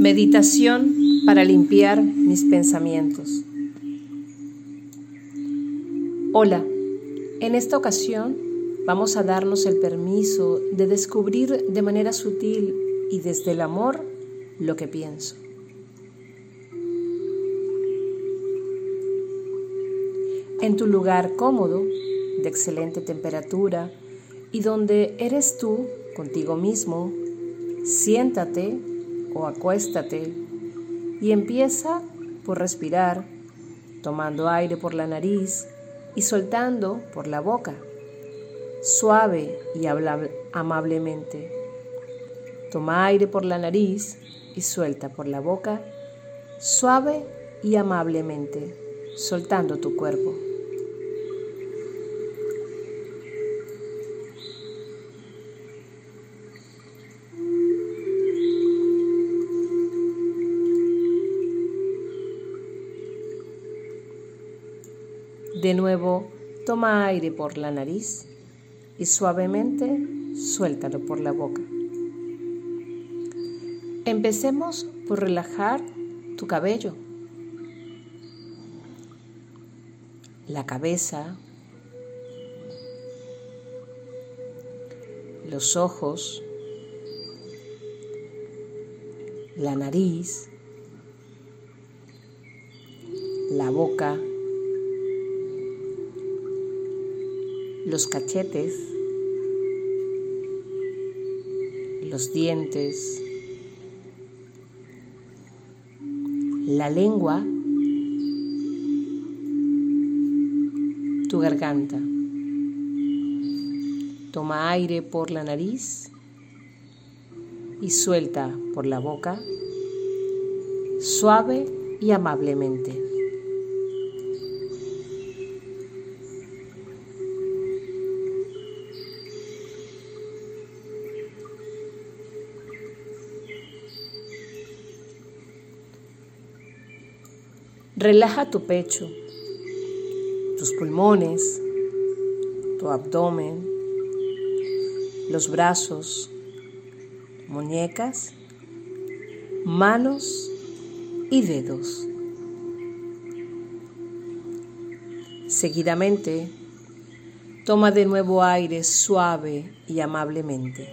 Meditación para limpiar mis pensamientos. Hola, en esta ocasión vamos a darnos el permiso de descubrir de manera sutil y desde el amor lo que pienso. En tu lugar cómodo, de excelente temperatura y donde eres tú contigo mismo, siéntate o acuéstate y empieza por respirar, tomando aire por la nariz y soltando por la boca, suave y amablemente. Toma aire por la nariz y suelta por la boca, suave y amablemente, soltando tu cuerpo. De nuevo, toma aire por la nariz y suavemente suéltalo por la boca. Empecemos por relajar tu cabello, la cabeza, los ojos, la nariz, la boca, los cachetes, los dientes, la lengua, tu garganta. Toma aire por la nariz y suelta por la boca, suave y amablemente. Relaja tu pecho, tus pulmones, tu abdomen, los brazos, muñecas, manos y dedos. Seguidamente, toma de nuevo aire suave y amablemente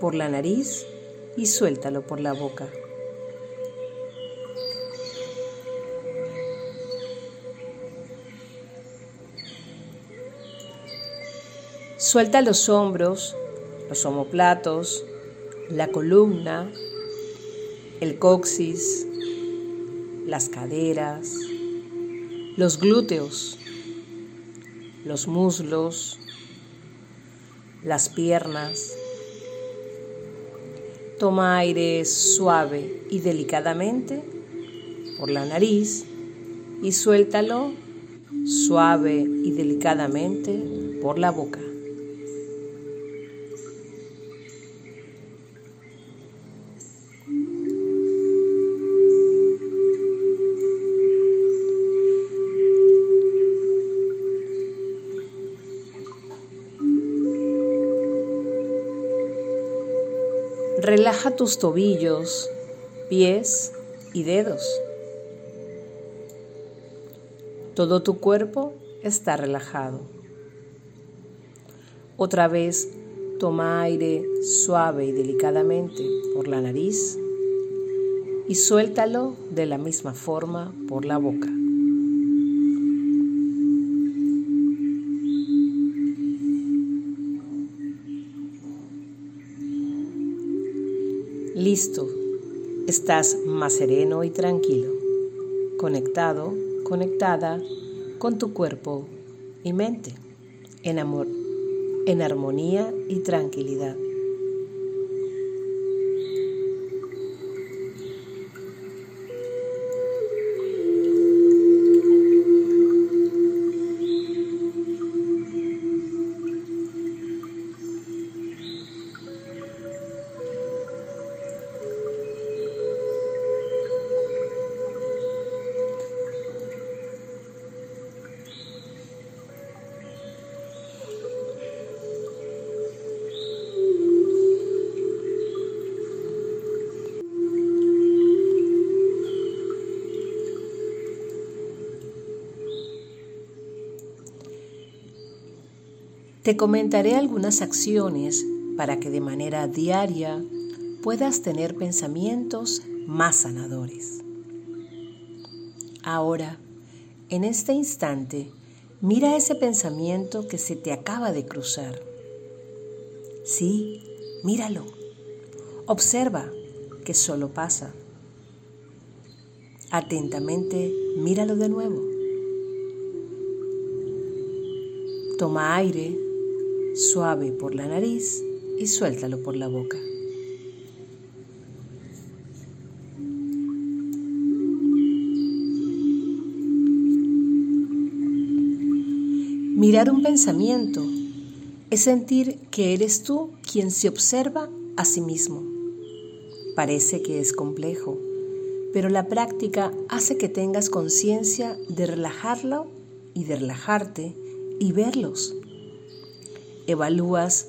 por la nariz y suéltalo por la boca. Suelta los hombros, los omoplatos, la columna, el coxis, las caderas, los glúteos, los muslos, las piernas. Toma aire suave y delicadamente por la nariz y suéltalo suave y delicadamente por la boca. Relaja tus tobillos, pies y dedos. Todo tu cuerpo está relajado. Otra vez toma aire suave y delicadamente por la nariz y suéltalo de la misma forma por la boca. Listo, estás más sereno y tranquilo, conectado, conectada con tu cuerpo y mente, en amor, en armonía y tranquilidad. Te comentaré algunas acciones para que de manera diaria puedas tener pensamientos más sanadores. Ahora, en este instante, mira ese pensamiento que se te acaba de cruzar. Sí, míralo. Observa que solo pasa. Atentamente, míralo de nuevo. Toma aire suave por la nariz y suéltalo por la boca. Mirar un pensamiento es sentir que eres tú quien se observa a sí mismo. Parece que es complejo, pero la práctica hace que tengas conciencia de relajarlo y de relajarte y verlos. Evalúas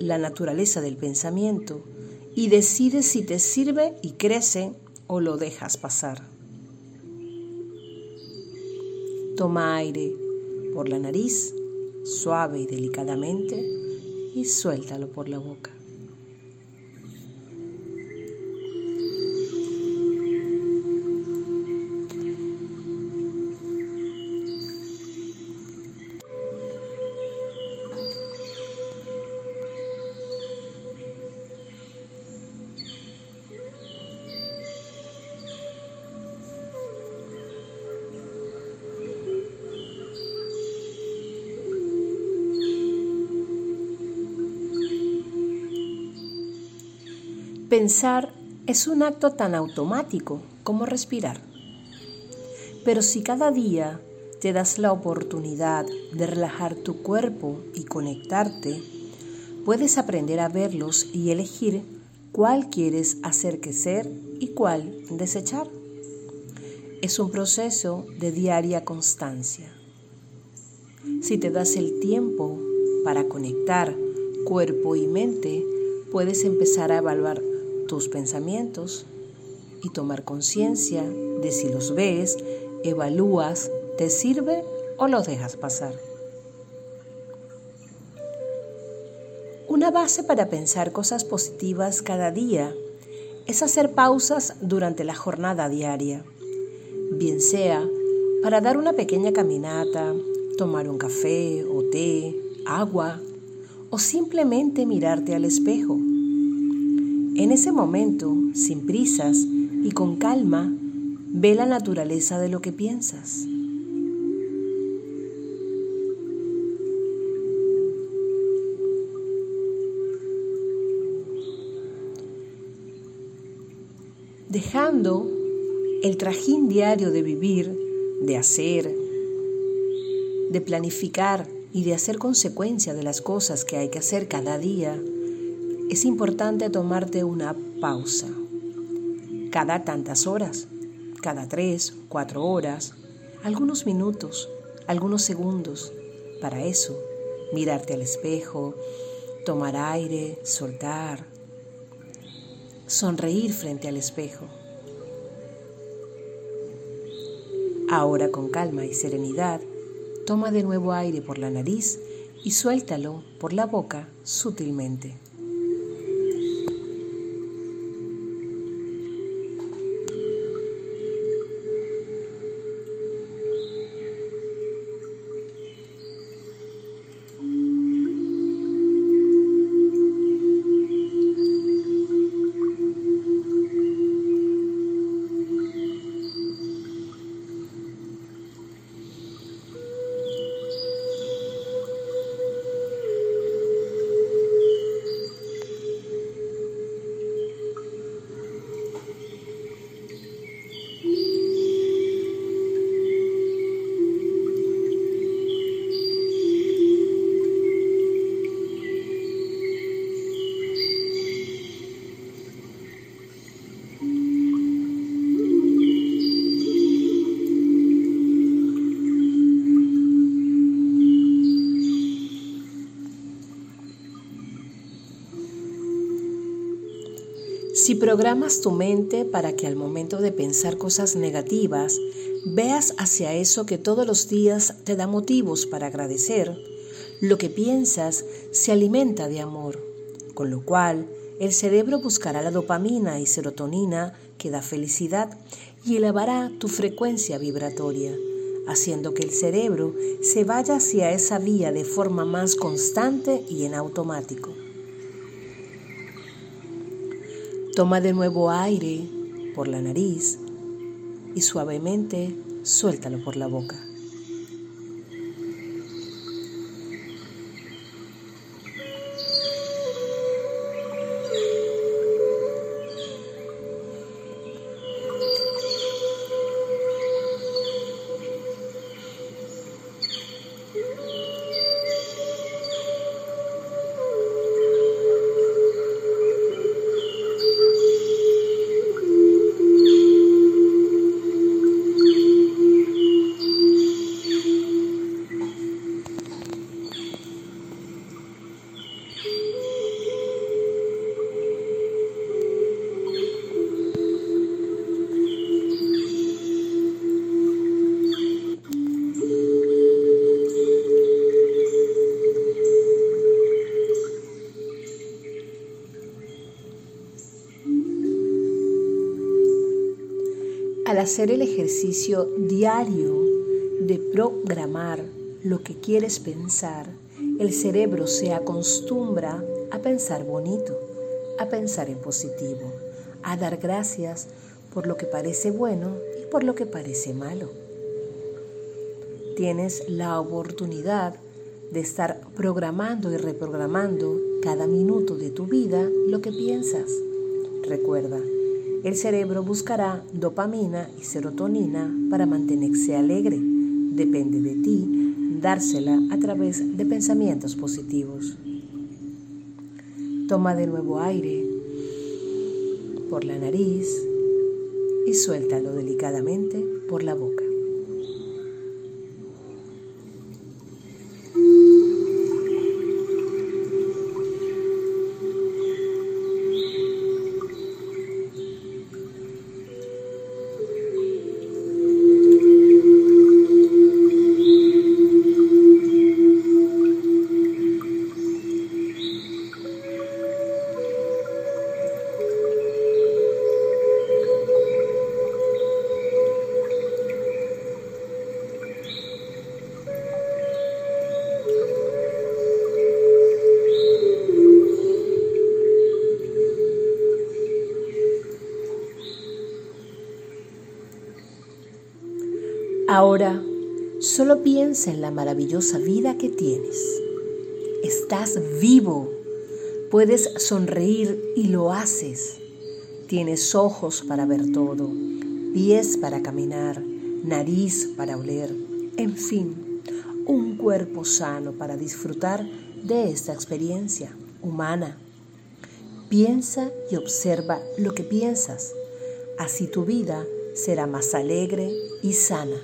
la naturaleza del pensamiento y decides si te sirve y crece o lo dejas pasar. Toma aire por la nariz, suave y delicadamente, y suéltalo por la boca. Pensar es un acto tan automático como respirar. Pero si cada día te das la oportunidad de relajar tu cuerpo y conectarte, puedes aprender a verlos y elegir cuál quieres hacer que ser y cuál desechar. Es un proceso de diaria constancia. Si te das el tiempo para conectar cuerpo y mente, puedes empezar a evaluar tus pensamientos y tomar conciencia de si los ves, evalúas, te sirve o los dejas pasar. Una base para pensar cosas positivas cada día es hacer pausas durante la jornada diaria, bien sea para dar una pequeña caminata, tomar un café o té, agua o simplemente mirarte al espejo en ese momento, sin prisas y con calma, ve la naturaleza de lo que piensas. Dejando el trajín diario de vivir, de hacer, de planificar y de hacer consecuencia de las cosas que hay que hacer cada día, es importante tomarte una pausa. Cada tantas horas, cada tres, cuatro horas, algunos minutos, algunos segundos. Para eso, mirarte al espejo, tomar aire, soltar, sonreír frente al espejo. Ahora con calma y serenidad, toma de nuevo aire por la nariz y suéltalo por la boca sutilmente. Programas tu mente para que al momento de pensar cosas negativas veas hacia eso que todos los días te da motivos para agradecer, Lo que piensas se alimenta de amor, con lo cual el cerebro buscará la dopamina y serotonina que da felicidad y elevará tu frecuencia vibratoria, haciendo que el cerebro se vaya hacia esa vía de forma más constante y en automático. Toma de nuevo aire por la nariz y suavemente suéltalo por la boca. Hacer el ejercicio diario de programar lo que quieres pensar, el cerebro se acostumbra a pensar bonito, a pensar en positivo, a dar gracias por lo que parece bueno y por lo que parece malo. Tienes la oportunidad de estar programando y reprogramando cada minuto de tu vida lo que piensas. Recuerda, el cerebro buscará dopamina y serotonina para mantenerse alegre. Depende de ti dársela a través de pensamientos positivos. Toma de nuevo aire por la nariz y suéltalo delicadamente por la boca. Ahora solo piensa en la maravillosa vida que tienes. Estás vivo, puedes sonreír y lo haces. Tienes ojos para ver todo, pies para caminar, nariz para oler, en fin, un cuerpo sano para disfrutar de esta experiencia humana. Piensa y observa lo que piensas. Así tu vida será más alegre y sana.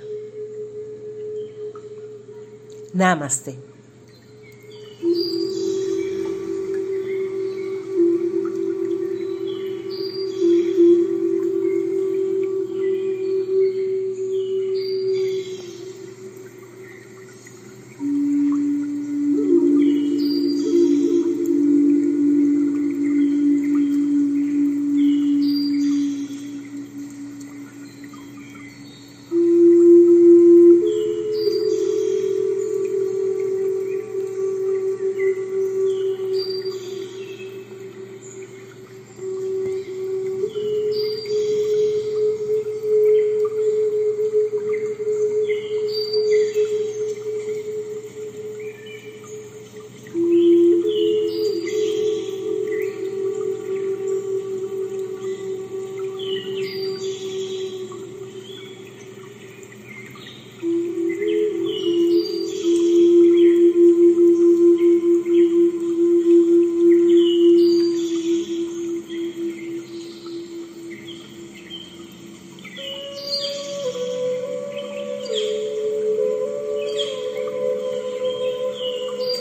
Namaste.